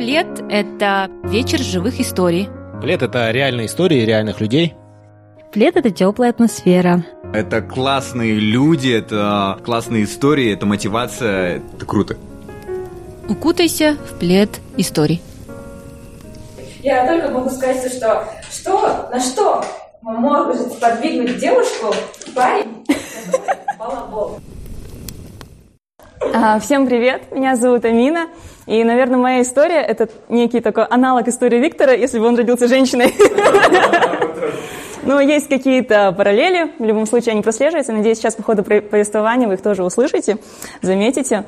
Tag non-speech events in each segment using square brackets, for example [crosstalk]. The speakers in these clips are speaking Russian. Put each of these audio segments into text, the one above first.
Плед – это вечер живых историй. Плед – это реальные истории реальных людей. Плед – это теплая атмосфера. Это классные люди, это классные истории, это мотивация, это круто. Укутайся в плед историй. Я только могу сказать, что что, на что может подвигнуть девушку парень, балабол. Всем привет, меня зовут Амина, и, наверное, моя история – это некий такой аналог истории Виктора, если бы он родился женщиной. Но есть какие-то параллели, в любом случае они прослеживаются. Надеюсь, сейчас по ходу повествования вы их тоже услышите, заметите.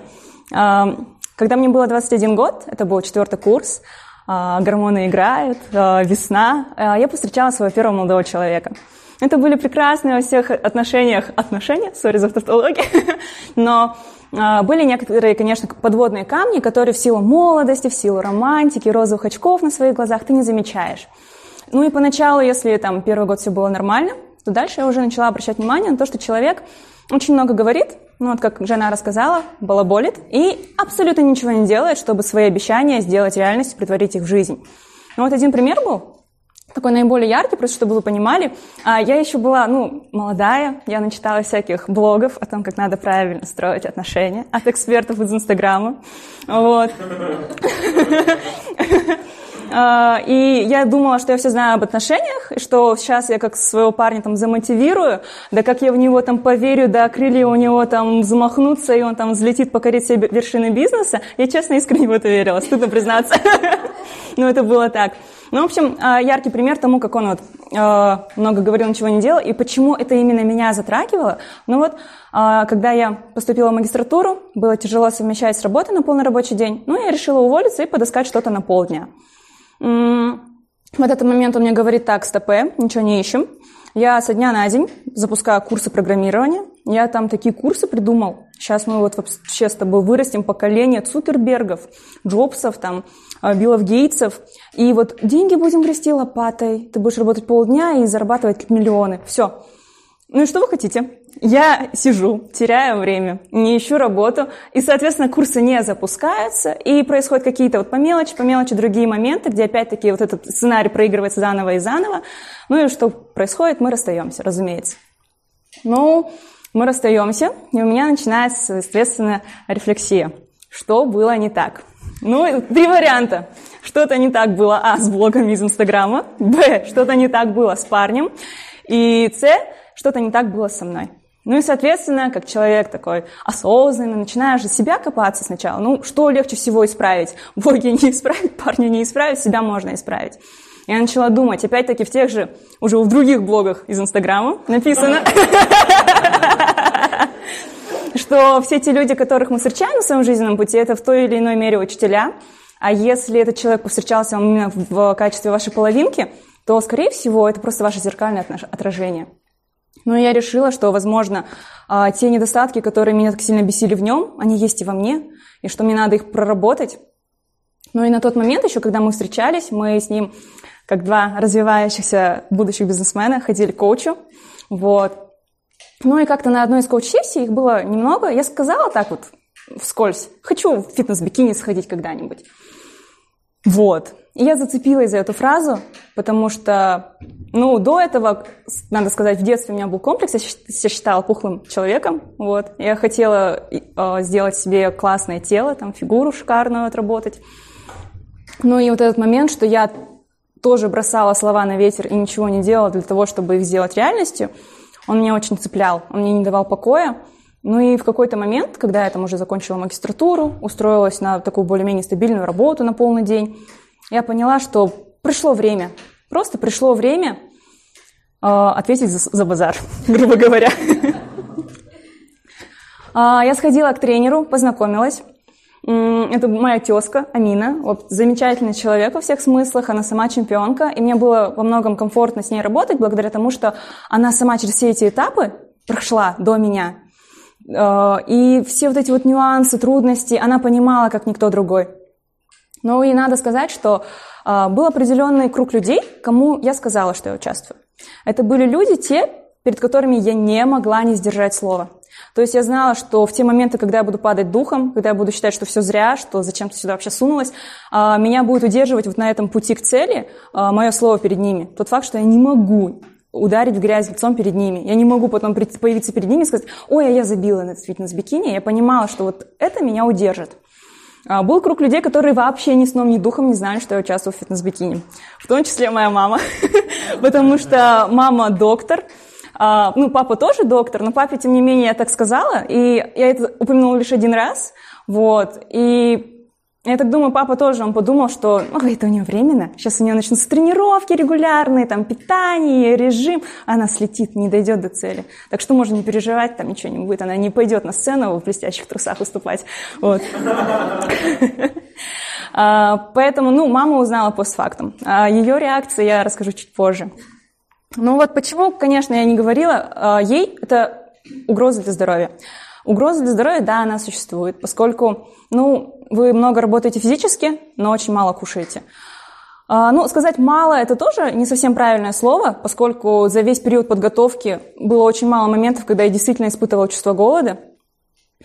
А, когда мне было 21 год, это был четвертый курс, а, гормоны играют, весна, я повстречала своего первого молодого человека. Это были прекрасные во всех отношениях отношения, сори за тавтологию, [laughs] но а, были некоторые, конечно, подводные камни, которые в силу молодости, в силу романтики, розовых очков на своих глазах ты не замечаешь. Ну и поначалу, если там первый год все было нормально, то дальше я уже начала обращать внимание на то, что человек очень много говорит, ну вот как жена рассказала, балаболит, и абсолютно ничего не делает, чтобы свои обещания сделать реальностью, притворить их в жизнь. Ну вот один пример был такой наиболее яркий, просто чтобы вы понимали. А я еще была, ну, молодая, я начитала всяких блогов о том, как надо правильно строить отношения от экспертов из Инстаграма. Вот. [laughs] А, и я думала, что я все знаю об отношениях, и что сейчас я как своего парня там замотивирую, да как я в него там поверю, да крылья у него там замахнутся, и он там взлетит покорить все вершины бизнеса. Я честно искренне в это верила, стыдно признаться. [laughs] Но это было так. Ну, в общем, а, яркий пример тому, как он вот а, много говорил, ничего не делал, и почему это именно меня затрагивало. Ну вот, когда я поступила в магистратуру, было тяжело совмещать с работой на полный рабочий день, ну, я решила уволиться и подыскать что-то на полдня. В этот момент он мне говорит, так, стопе, ничего не ищем. Я со дня на день запускаю курсы программирования. Я там такие курсы придумал. Сейчас мы вот вообще с тобой вырастим поколение Цукербергов, Джобсов, там, а, Биллов Гейтсов. И вот деньги будем грести лопатой. Ты будешь работать полдня и зарабатывать миллионы. Все. Ну и что вы хотите? Я сижу, теряю время, не ищу работу, и, соответственно, курсы не запускаются, и происходят какие-то вот по мелочи, по мелочи другие моменты, где опять-таки вот этот сценарий проигрывается заново и заново. Ну и что происходит? Мы расстаемся, разумеется. Ну, мы расстаемся, и у меня начинается, соответственно, рефлексия. Что было не так? Ну, три варианта. Что-то не так было, а, с блогом из Инстаграма, б, что-то не так было с парнем, и с, что-то не так было со мной. Ну и, соответственно, как человек такой осознанный, начинаешь же себя копаться сначала. Ну, что легче всего исправить? Боги не исправить, парни не исправить, себя можно исправить. Я начала думать, опять-таки в тех же, уже в других блогах из Инстаграма написано, что все те люди, которых мы встречаем на своем жизненном пути, это в той или иной мере учителя. А если этот человек повстречался вам именно в качестве вашей половинки, то, скорее всего, это просто ваше зеркальное отражение. Но я решила, что, возможно, а, те недостатки, которые меня так сильно бесили в нем, они есть и во мне, и что мне надо их проработать. Ну и на тот момент еще, когда мы встречались, мы с ним, как два развивающихся будущих бизнесмена, ходили к коучу. Вот. Ну и как-то на одной из коуч-сессий, их было немного, я сказала так вот вскользь, хочу в фитнес-бикини сходить когда-нибудь. Вот. И я зацепилась за эту фразу, потому что, ну, до этого, надо сказать, в детстве у меня был комплекс, я считала пухлым человеком, вот. Я хотела э, сделать себе классное тело, там, фигуру шикарную отработать. Ну и вот этот момент, что я тоже бросала слова на ветер и ничего не делала для того, чтобы их сделать реальностью, он меня очень цеплял, он мне не давал покоя. Ну и в какой-то момент, когда я там уже закончила магистратуру, устроилась на такую более-менее стабильную работу на полный день, я поняла, что пришло время, просто пришло время э, ответить за, за базар, [laughs] грубо говоря. [laughs] А, я сходила к тренеру, познакомилась. Это моя тезка Амина, вот, замечательный человек во всех смыслах, она сама чемпионка, и мне было во многом комфортно с ней работать, благодаря тому, что она сама через все эти этапы прошла до меня. Э, и все вот эти вот нюансы, трудности она понимала, как никто другой. Ну и надо сказать, что э, был определенный круг людей, кому я сказала, что я участвую. Это были люди те, перед которыми я не могла не сдержать слово. То есть я знала, что в те моменты, когда я буду падать духом, когда я буду считать, что все зря, что зачем ты сюда вообще сунулась, а, меня будет удерживать вот на этом пути к цели а, мое слово перед ними. Тот факт, что я не могу ударить в грязь лицом перед ними. Я не могу потом появиться перед ними и сказать, ой, а я забила на фитнес-бикини. Я понимала, что вот это меня удержит. А, был круг людей, которые вообще ни сном, ни духом не знали, что я участвую в фитнес-бикини. В том числе моя мама. [laughs] Потому что мама доктор, а, ну, папа тоже доктор, но папе, тем не менее, я так сказала, и я это упомянула лишь один раз, вот, и я так думаю, папа тоже, он подумал, что ну, это у нее временно, сейчас у нее начнутся тренировки регулярные, там, питание, режим, она слетит, не дойдет до цели. Так что можно не переживать, там ничего не будет, она не пойдет на сцену в блестящих трусах выступать. Вот. [laughs] А, поэтому, ну, мама узнала постфактум. А Ее реакции я расскажу чуть позже. Ну вот почему, конечно, я не говорила а, ей, это угроза для здоровья. Угроза для здоровья, да, она существует, поскольку, ну, вы много работаете физически, но очень мало кушаете. А, ну, сказать мало это тоже не совсем правильное слово, поскольку за весь период подготовки было очень мало моментов, когда я действительно испытывала чувство голода.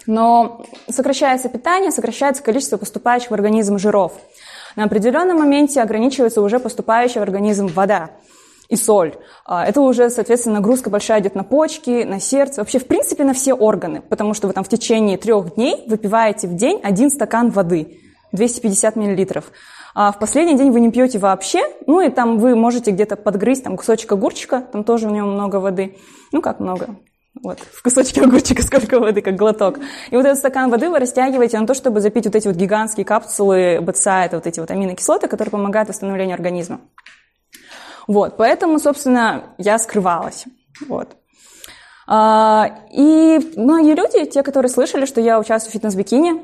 Но сокращается питание, сокращается количество поступающих в организм жиров. На определенном моменте ограничивается уже поступающая в организм вода и соль. А, это уже, соответственно, нагрузка большая идет на почки, на сердце, вообще, в принципе, на все органы, потому что вы там в течение трех дней выпиваете в день один стакан воды, 250 миллилитров. А в последний день вы не пьете вообще, ну и там вы можете где-то подгрызть там кусочек огурчика, там тоже в нем много воды. Ну как много? Вот, в кусочке [laughs] огурчика сколько воды, как глоток. И вот этот стакан воды вы растягиваете на то, чтобы запить вот эти вот гигантские капсулы БЦА, это вот эти вот аминокислоты, которые помогают восстановлению организма. Вот, поэтому, собственно, я скрывалась. Вот. А, и многие люди, те, которые слышали, что я участвую в фитнес-бикини,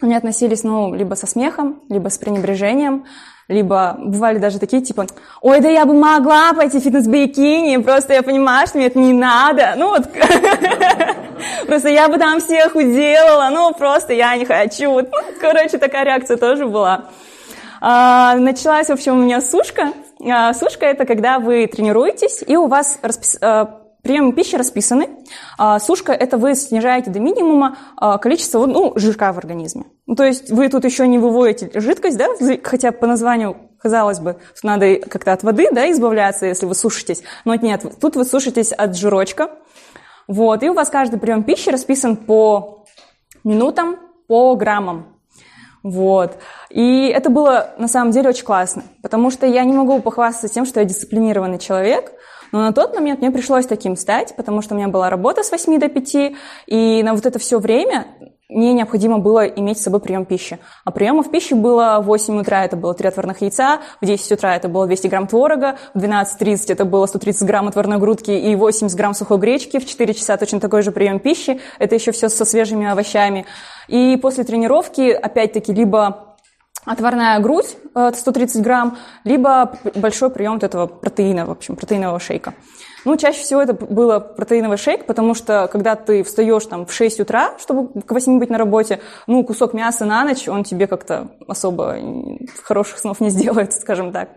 они относились, ну, либо со смехом, либо с пренебрежением, либо бывали даже такие, типа, ой, да я бы могла пойти в фитнес-бикини, просто я понимаю, что мне это не надо, ну вот, [laughs] просто я бы там всех уделала, ну просто я не хочу, ну, короче, такая реакция тоже была. А, началась, в общем, у меня сушка, сушка – это когда вы тренируетесь, и у вас распис... А, приемы пищи расписаны. А, сушка – это вы снижаете до минимума количество ну, жирка в организме. Ну, то есть вы тут еще не выводите жидкость, да, хотя по названию казалось бы, что надо как-то от воды да, избавляться, если вы сушитесь. Но нет, тут вы сушитесь от жирочка. Вот, и у вас каждый прием пищи расписан по минутам, по граммам. Вот. И это было на самом деле очень классно, потому что я не могу похвастаться тем, что я дисциплинированный человек, но на тот момент мне пришлось таким стать, потому что у меня была работа с 8 до 5, и на вот это все время мне необходимо было иметь с собой прием пищи. А приемов пищи было в 8 утра, это было 3 отварных яйца, в 10 утра это было 200 грамм творога, в 12.30 это было 130 грамм отварной грудки и 80 грамм сухой гречки, в 4 часа точно такой же прием пищи, это еще все со свежими овощами. И после тренировки, опять-таки, либо отварная грудь 130 э, грамм, либо большой прием вот этого протеина, в общем, протеинового шейка. Ну, чаще всего это было протеиновый шейк, потому что когда ты встаешь там в 6 утра, чтобы к 8 быть на работе, ну, кусок мяса на ночь, он тебе как-то особо хороших снов не сделает, [laughs] скажем так.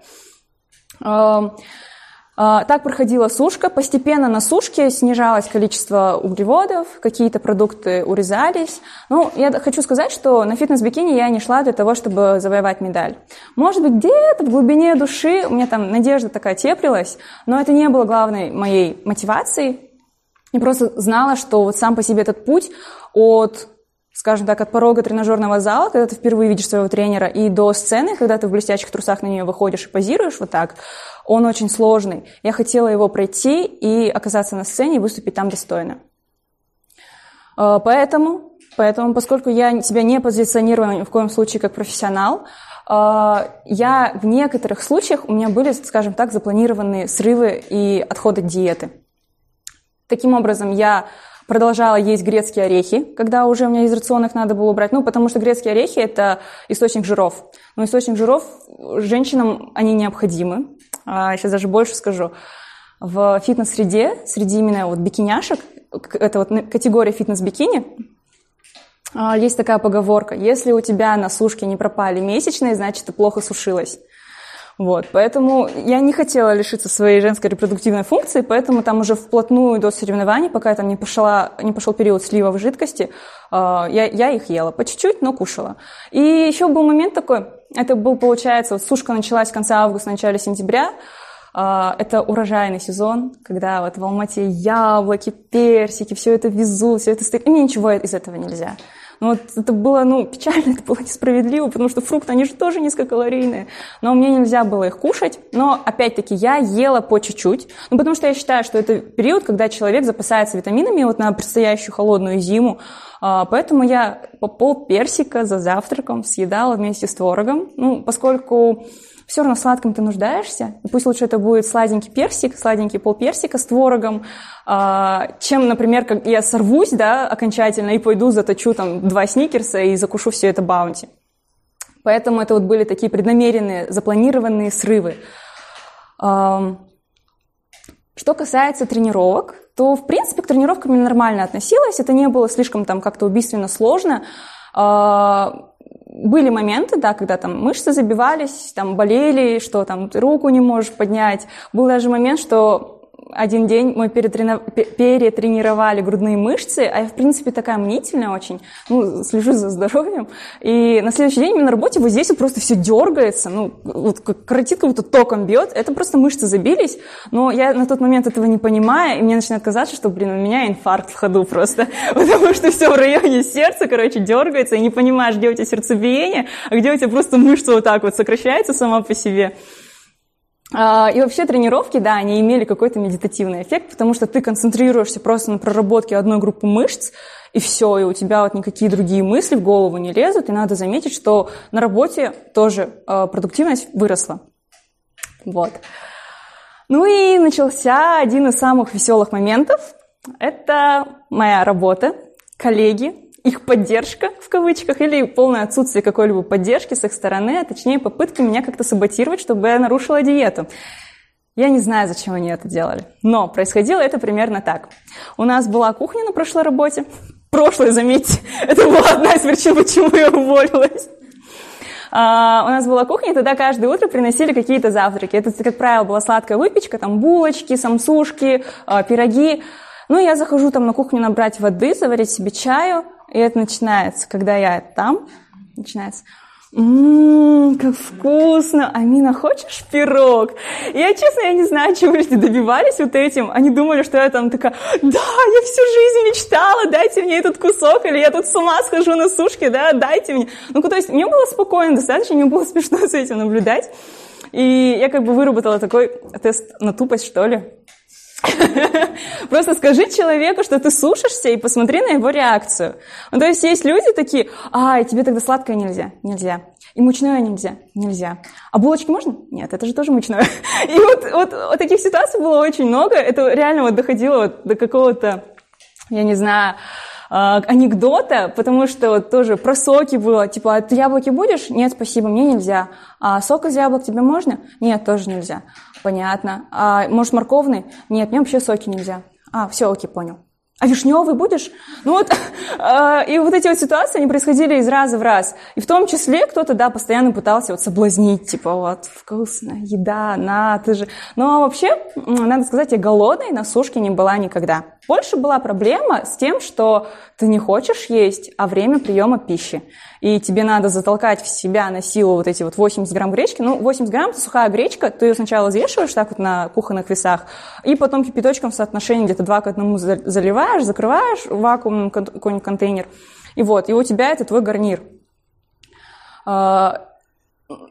А, так проходила сушка. Постепенно на сушке снижалось количество углеводов, какие-то продукты урезались. Ну, я хочу сказать, что на фитнес-бикини я не шла для того, чтобы завоевать медаль. Может быть, где-то в глубине души у меня там надежда такая теплилась, но это не было главной моей мотивацией. Я просто знала, что вот сам по себе этот путь от скажем так, от порога тренажерного зала, когда ты впервые видишь своего тренера, и до сцены, когда ты в блестящих трусах на нее выходишь и позируешь вот так, он очень сложный. Я хотела его пройти и оказаться на сцене и выступить там достойно. А, поэтому, поэтому поскольку я себя не позиционировала ни в коем случае как профессионал, а, я в некоторых случаях, у меня были, скажем так, запланированные срывы и отходы диеты. Таким образом, я продолжала есть грецкие орехи, когда уже у меня из рациона их надо было убрать. Ну, потому что грецкие орехи – это источник жиров. Но источник жиров женщинам, они необходимы. А, сейчас даже больше скажу. В фитнес-среде, среди именно вот бикиняшек, это вот категория фитнес-бикини, а, есть такая поговорка. Если у тебя на сушке не пропали месячные, значит, ты плохо сушилась. Вот, поэтому я не хотела лишиться своей женской репродуктивной функции, поэтому там уже вплотную до соревнований, пока там не, пошла, не пошел период слива в жидкости, э, я, я их ела по чуть-чуть, но кушала. И еще был момент такой, это был, получается, вот сушка началась в конце августа, начале сентября, э, это урожайный сезон, когда вот в Алмате яблоки, персики, все это везут, все это стоит, и мне ничего из этого нельзя. Ну, вот это было, ну, печально, [laughs] это было несправедливо, потому что фрукты, они же тоже низкокалорийные. Но мне нельзя было их кушать. Но, опять-таки, я ела по чуть-чуть. Ну, потому что я считаю, что это период, когда человек запасается витаминами вот на предстоящую холодную зиму. А, поэтому я по пол персика за завтраком съедала вместе с творогом. Ну, поскольку все равно сладком ты нуждаешься. И пусть лучше это будет сладенький персик, сладенький полперсика с творогом, а, чем, например, как я сорвусь, да, окончательно и пойду заточу там два сникерса и закушу все это баунти. Поэтому это вот были такие преднамеренные, запланированные срывы. Что касается тренировок, то, в принципе, к тренировкам я нормально относилась. Это не было слишком там как-то убийственно сложно. Были моменты, да, когда там мышцы забивались, там болели, что там ты руку не можешь поднять. Был даже момент, что один день мы перетренировали грудные мышцы, а я, в принципе, такая мнительная очень, ну, слежу за здоровьем. И на следующий день мне на работе вот здесь вот просто все дергается, ну, вот коротит, как будто током бьет. Это просто мышцы забились, но я на тот момент этого не понимаю, и мне начинает казаться, что, блин, у меня инфаркт в ходу просто, [laughs] потому что все в районе сердца, короче, дергается, и не понимаешь, где у тебя сердцебиение, а где у тебя просто мышца вот так вот сокращается сама по себе. А, и вообще тренировки, да, они имели какой-то медитативный эффект, потому что ты концентрируешься просто на проработке одной группы мышц, и все, и у тебя вот никакие другие мысли в голову не лезут, и надо заметить, что на работе тоже а, продуктивность выросла. Вот. Ну и начался один из самых веселых моментов. Это моя работа, коллеги, их поддержка, в кавычках, или полное отсутствие какой-либо поддержки с их стороны, а точнее попытка меня как-то саботировать, чтобы я нарушила диету. Я не знаю, зачем они это делали, но происходило это примерно так. У нас была кухня на прошлой работе, прошлой, заметьте, [laughs] это была одна из причин, почему я уволилась. Uh, у нас была кухня, и тогда каждое утро приносили какие-то завтраки. Это, как правило, была сладкая выпечка, там булочки, самсушки, uh, пироги. Ну, я захожу там на кухню набрать воды, заварить себе чаю, и это начинается, когда я там, начинается, Ммм, как вкусно! Амина, хочешь пирог? Я, честно, я не знаю, чего люди добивались вот этим. Они думали, что я там такая, да, я всю жизнь мечтала, дайте мне этот кусок, или я тут с ума схожу на сушке, да, дайте мне. Ну, то есть мне было спокойно достаточно, мне было [laughs] смешно с этим наблюдать. И я как бы выработала такой тест на тупость, что ли. [laughs] Просто скажи человеку, что ты сушишься, и посмотри на его реакцию. Ну, то есть есть люди такие, а, тебе тогда сладкое нельзя, нельзя. И мучное нельзя, нельзя. А булочки можно? Нет, это же тоже мучное. [laughs] И вот, вот, вот таких ситуаций было очень много. Это реально вот доходило вот до какого-то, я не знаю, анекдота, потому что тоже про соки было, типа, а ты яблоки будешь? Нет, спасибо, мне нельзя. А сок из яблок тебе можно? Нет, тоже нельзя. Понятно. А может морковный? Нет, мне вообще соки нельзя. А, все, окей, понял а вишневый будешь? Ну вот, э, [laughs] и вот эти вот ситуации, они происходили из раза в раз. И в том числе кто-то, да, постоянно пытался вот соблазнить, типа, вот, вкусно, еда, на, ты же. Но вообще, надо сказать, я голодной на сушке не была никогда. Больше была проблема с тем, что ты не хочешь есть, а время приема пищи. И тебе надо затолкать в себя на силу вот эти вот 80 грамм гречки. Ну, 80 грамм – это сухая гречка, ты ее сначала взвешиваешь так вот на кухонных весах, и потом кипяточком в соотношении где-то 2 к 1 заливаешь, закрываешь вакуумным какой-нибудь контейнер. И вот, и у тебя это твой гарнир. А,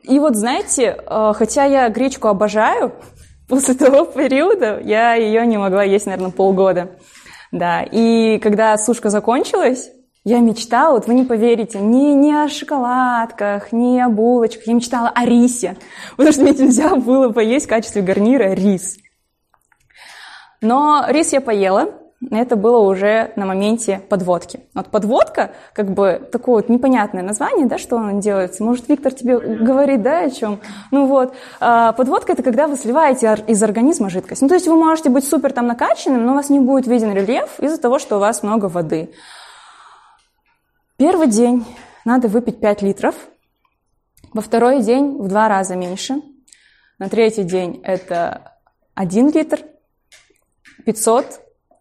и вот, знаете, а, хотя я гречку обожаю, [laughs] после того периода я ее не могла есть, наверное, полгода. Да, и когда сушка закончилась, я мечтала, вот вы не поверите, не, не о шоколадках, не о булочках, я мечтала о рисе, потому что мне нельзя было поесть в качестве гарнира рис. Но рис я поела, это было уже на моменте подводки. Вот подводка, как бы такое вот непонятное название, да, что она делается. Может, Виктор тебе говорит, да, о чем? Ну вот, а, подводка – это когда вы сливаете из организма жидкость. Ну, то есть вы можете быть супер там накачанным, но у вас не будет виден рельеф из-за того, что у вас много воды. Первый день надо выпить 5 литров, во второй день в два раза меньше, На третий день это 1 литр, 500,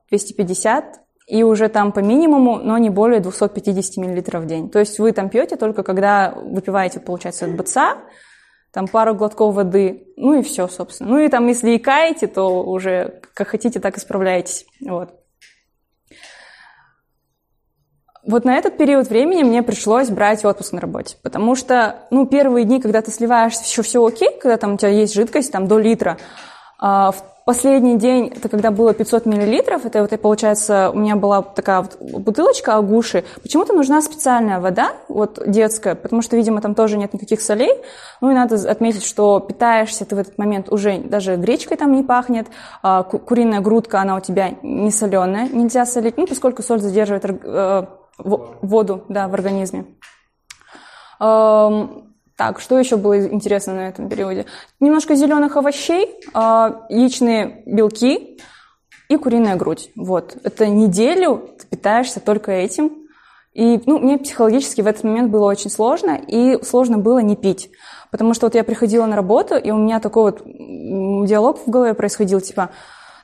250 и уже там по минимуму, но не более 250 мл в день. То есть вы там пьете только когда выпиваете, получается, от БЦА, там пару глотков воды, ну и все, собственно. Ну и там, если икаете, то уже как хотите, так и справляетесь. Вот. Вот на этот период времени мне пришлось брать отпуск на работе, потому что, ну, первые дни, когда ты сливаешься, еще все окей, когда там у тебя есть жидкость, там, до литра, а в Последний день, это когда было 500 миллилитров, это вот, получается, у меня была такая вот бутылочка агуши. Почему-то нужна специальная вода, вот детская, потому что, видимо, там тоже нет никаких солей. Ну и надо отметить, что питаешься ты в этот момент уже даже гречкой там не пахнет, а, куриная грудка, она у тебя не соленая, нельзя солить, ну, поскольку соль задерживает э, воду, да, в организме. Так, что еще было интересно на этом периоде? Немножко зеленых овощей, а, яичные белки и куриная грудь. Вот. Это неделю ты питаешься только этим. И ну, мне психологически в этот момент было очень сложно, и сложно было не пить. Потому что вот я приходила на работу, и у меня такой вот диалог в голове происходил, типа,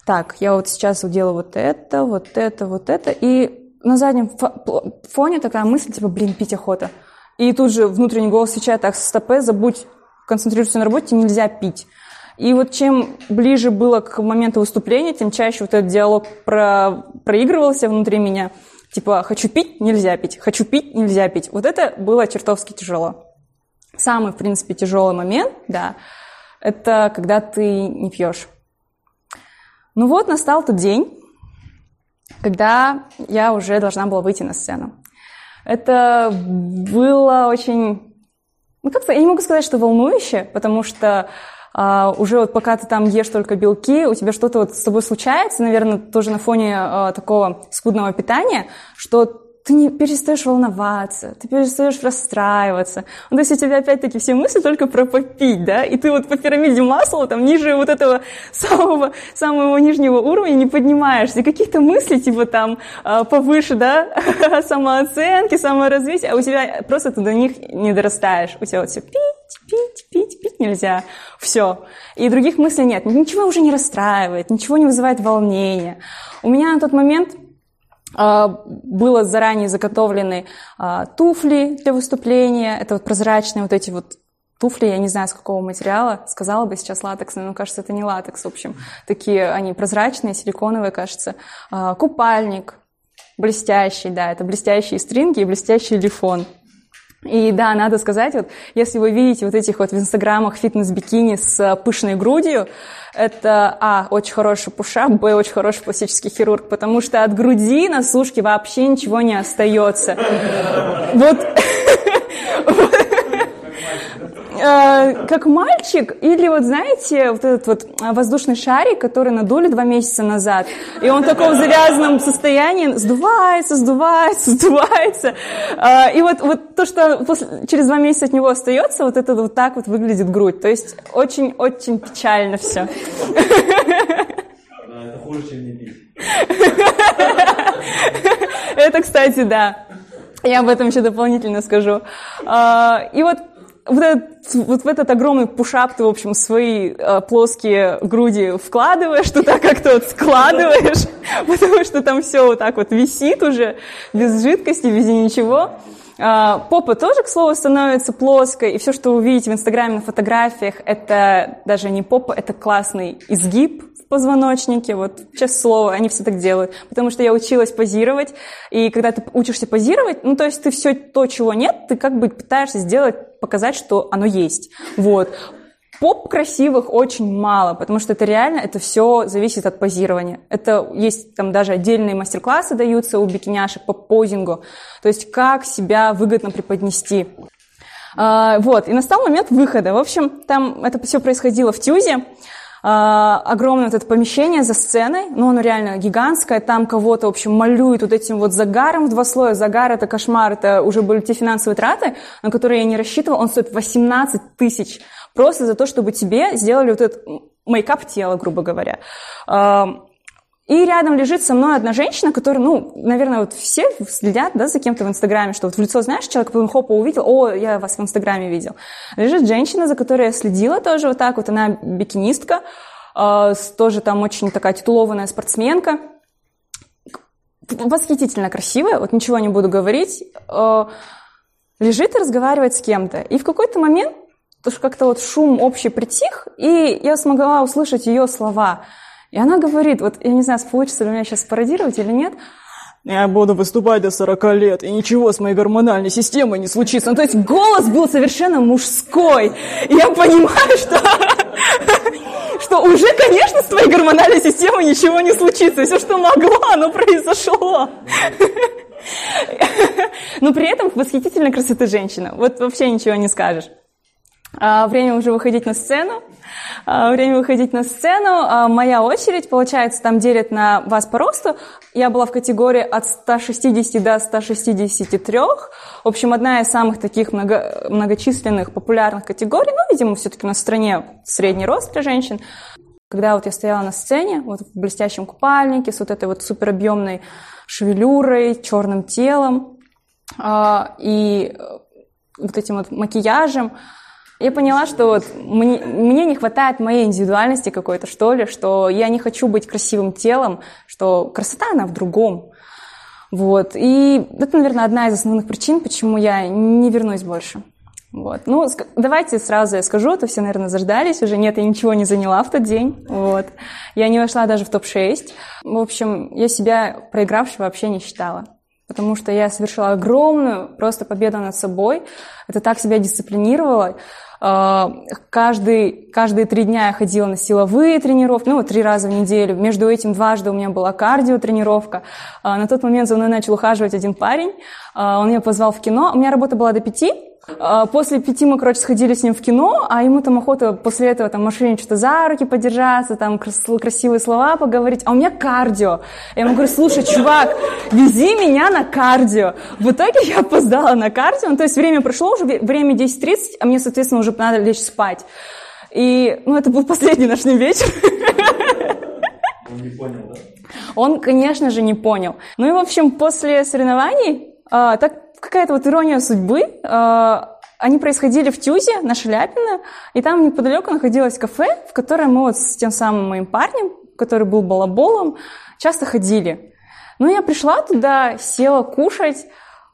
так, я вот сейчас делаю вот это, вот это, вот это, и на заднем фоне такая мысль, типа, блин, пить охота. И тут же внутренний голос отвечает, так, стопе, забудь, концентрируйся на работе, нельзя пить. И вот чем ближе было к моменту выступления, тем чаще вот этот диалог про... проигрывался внутри меня. Типа, хочу пить, нельзя пить, хочу пить, нельзя пить. Вот это было чертовски тяжело. Самый, в принципе, тяжелый момент, да, это когда ты не пьешь. Ну вот, настал тот день, когда я уже должна была выйти на сцену. Это было очень... Ну, как-то я не могу сказать, что волнующе, потому что а, уже вот пока ты там ешь только белки, у тебя что-то вот с тобой случается, наверное, тоже на фоне а, такого скудного питания, что ты не перестаешь волноваться, ты перестаешь расстраиваться. Ну, то есть у тебя опять-таки все мысли только про попить, да, и ты вот по пирамиде масла там ниже вот этого [laughs] самого, самого нижнего уровня не поднимаешься. Каких-то мыслей типа там а, повыше, да, [laughs] самооценки, саморазвития, а у тебя просто ты до них не дорастаешь. У тебя вот все пить, пить, пить, пить нельзя. Все. И других мыслей нет. Ничего уже не расстраивает, ничего не вызывает волнения. У меня на тот момент было заранее заготовлены а, туфли для выступления. Это вот прозрачные вот эти вот туфли, я не знаю, с какого материала, сказала бы сейчас латексные, но кажется, это не латекс, в общем. Такие они прозрачные, силиконовые, кажется. А, купальник блестящий, да, это блестящие стринги и блестящий лифон. И да, надо сказать, вот если вы видите вот этих вот в инстаграмах фитнес-бикини с пышной грудью, это, а, очень хороший пушап, б, очень хороший пластический хирург, потому что от груди на сушке вообще ничего не остается. Вот Э, как мальчик, или вот знаете, вот этот вот а, воздушный шарик, который надули два месяца назад, и он в таком завязанном состоянии сдувается, сдувается, [laughs] сдувается. Э, и вот, вот то, что после, через два месяца от него остается, вот это вот так вот выглядит грудь. То есть очень-очень печально все. Это хуже, чем не пить. Это, кстати, да. Я об этом еще дополнительно скажу. А, и вот вот, этот, вот в этот огромный пушап ты, в общем, свои э, плоские груди вкладываешь, туда [laughs] как-то вот складываешь, [laughs] потому что там все вот так вот висит уже, без жидкости, без ничего. Э, попа тоже, к слову, становится плоской, и все, что вы видите в Инстаграме на фотографиях, это даже не попа, это классный изгиб в позвоночнике, вот, честное слово, они все так делают, потому что я училась позировать, и когда ты учишься позировать, ну, то есть ты все то, чего нет, ты как бы пытаешься сделать показать, что оно есть. Вот. Поп красивых очень мало, потому что это реально, это все зависит от позирования. Это есть там даже отдельные мастер-классы даются у бикиняшек по позингу, то есть как себя выгодно преподнести. А, вот, и настал момент выхода. В общем, там это все происходило в Тюзе. А, огромное вот это помещение за сценой, ну, оно реально гигантское, там кого-то, в общем, малюют вот этим вот загаром в два слоя. Загар — это кошмар, это уже были те финансовые траты, на которые я не рассчитывала. Он стоит 18 тысяч просто за то, чтобы тебе сделали вот этот мейкап тела, грубо говоря. И рядом лежит со мной одна женщина, которая, ну, наверное, вот все следят, да, за кем-то в Инстаграме, что вот в лицо знаешь человек, потом хопа увидел, о, я вас в Инстаграме видел. Лежит женщина, за которой я следила тоже вот так вот, она бикинистка, э, тоже там очень такая титулованная спортсменка, восхитительно красивая, вот ничего не буду говорить, э, лежит и разговаривает с кем-то. И в какой-то момент, как-то вот шум общий притих, и я смогла услышать ее слова – и она говорит, вот я не знаю, получится ли у меня сейчас пародировать или нет, я буду выступать до 40 лет, и ничего с моей гормональной системой не случится. Ну, то есть голос был совершенно мужской. И я понимаю, что, [laughs] что уже, конечно, с твоей гормональной системой ничего не случится. Все, что могло, оно произошло. [laughs] Но при этом восхитительной красоты женщина. Вот вообще ничего не скажешь. А, время уже выходить на сцену. А, время выходить на сцену. А, моя очередь, получается, там делят на вас по росту. Я была в категории от 160 до 163. В общем, одна из самых таких много, многочисленных, популярных категорий. Ну, видимо, все-таки на стране средний рост для женщин. Когда вот я стояла на сцене, вот в блестящем купальнике, с вот этой вот суперобъемной шевелюрой, черным телом и вот этим вот макияжем, я поняла, что вот мне, мне не хватает моей индивидуальности какой-то, что ли, что я не хочу быть красивым телом, что красота, она в другом. Вот. И это, наверное, одна из основных причин, почему я не вернусь больше. Вот. Ну, давайте сразу я скажу, а то все, наверное, заждались уже. Нет, я ничего не заняла в тот день. Вот. Я не вошла даже в топ-6. В общем, я себя проигравшей вообще не считала. Потому что я совершила огромную просто победу над собой. Это так себя дисциплинировало. А, каждый, каждые три дня я ходила на силовые тренировки, ну три раза в неделю. Между этим дважды у меня была кардиотренировка. А, на тот момент за мной начал ухаживать один парень. А, он меня позвал в кино. У меня работа была до пяти. А, после пяти мы, короче, сходили с ним в кино, а ему там охота после этого там в машине что-то за руки подержаться, там красивые слова поговорить, а у меня кардио. Я ему говорю, слушай, чувак, вези меня на кардио. В итоге я опоздала на кардио, ну, то есть время прошло, уже время 10.30, а мне, соответственно, уже надо лечь спать. И, ну, это был последний наш вечер. Он не понял, да? Он, конечно же, не понял. Ну и, в общем, после соревнований, а, так какая-то вот ирония судьбы. А, они происходили в Тюзе на Шаляпино, и там неподалеку находилось кафе, в которое мы вот с тем самым моим парнем, который был балаболом, часто ходили. Ну, я пришла туда, села кушать,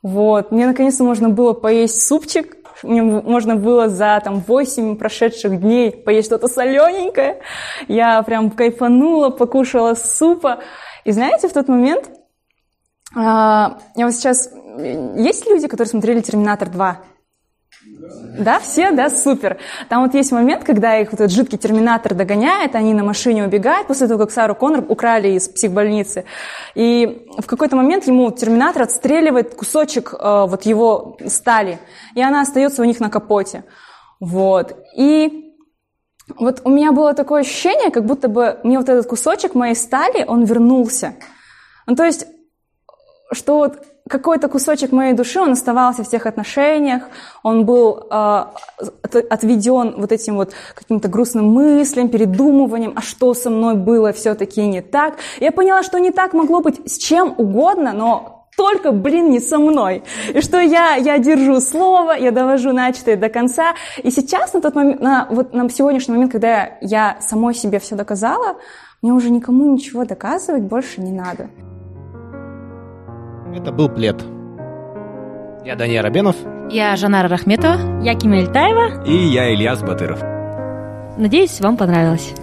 вот, мне наконец-то можно было поесть супчик, мне можно было за там 8 прошедших дней поесть что-то солененькое. Я прям кайфанула, покушала супа. И знаете, в тот момент, а, я вот сейчас есть люди, которые смотрели «Терминатор 2»? Да, все, да, супер. Там вот есть момент, когда их вот этот жидкий терминатор догоняет, они на машине убегают после того, как Сару Коннор украли из психбольницы. И в какой-то момент ему терминатор отстреливает кусочек э, вот его стали, и она остается у них на капоте. Вот. И вот у меня было такое ощущение, как будто бы мне вот этот кусочек моей стали, он вернулся. Ну, то есть, что вот какой-то кусочек моей души, он оставался в тех отношениях, он был э, отведен вот этим вот каким-то грустным мыслям, передумыванием, а что со мной было все-таки не так. Я поняла, что не так могло быть с чем угодно, но только, блин, не со мной. И что я, я держу слово, я довожу начатое до конца. И сейчас, на тот момент, на, вот на сегодняшний момент, когда я самой себе все доказала, мне уже никому ничего доказывать больше не надо. Это был плед. Я Даниил Рабенов. Я Жанара Рахметова. Я Кимель Таева. И я Ильяс Батыров. Надеюсь, вам понравилось.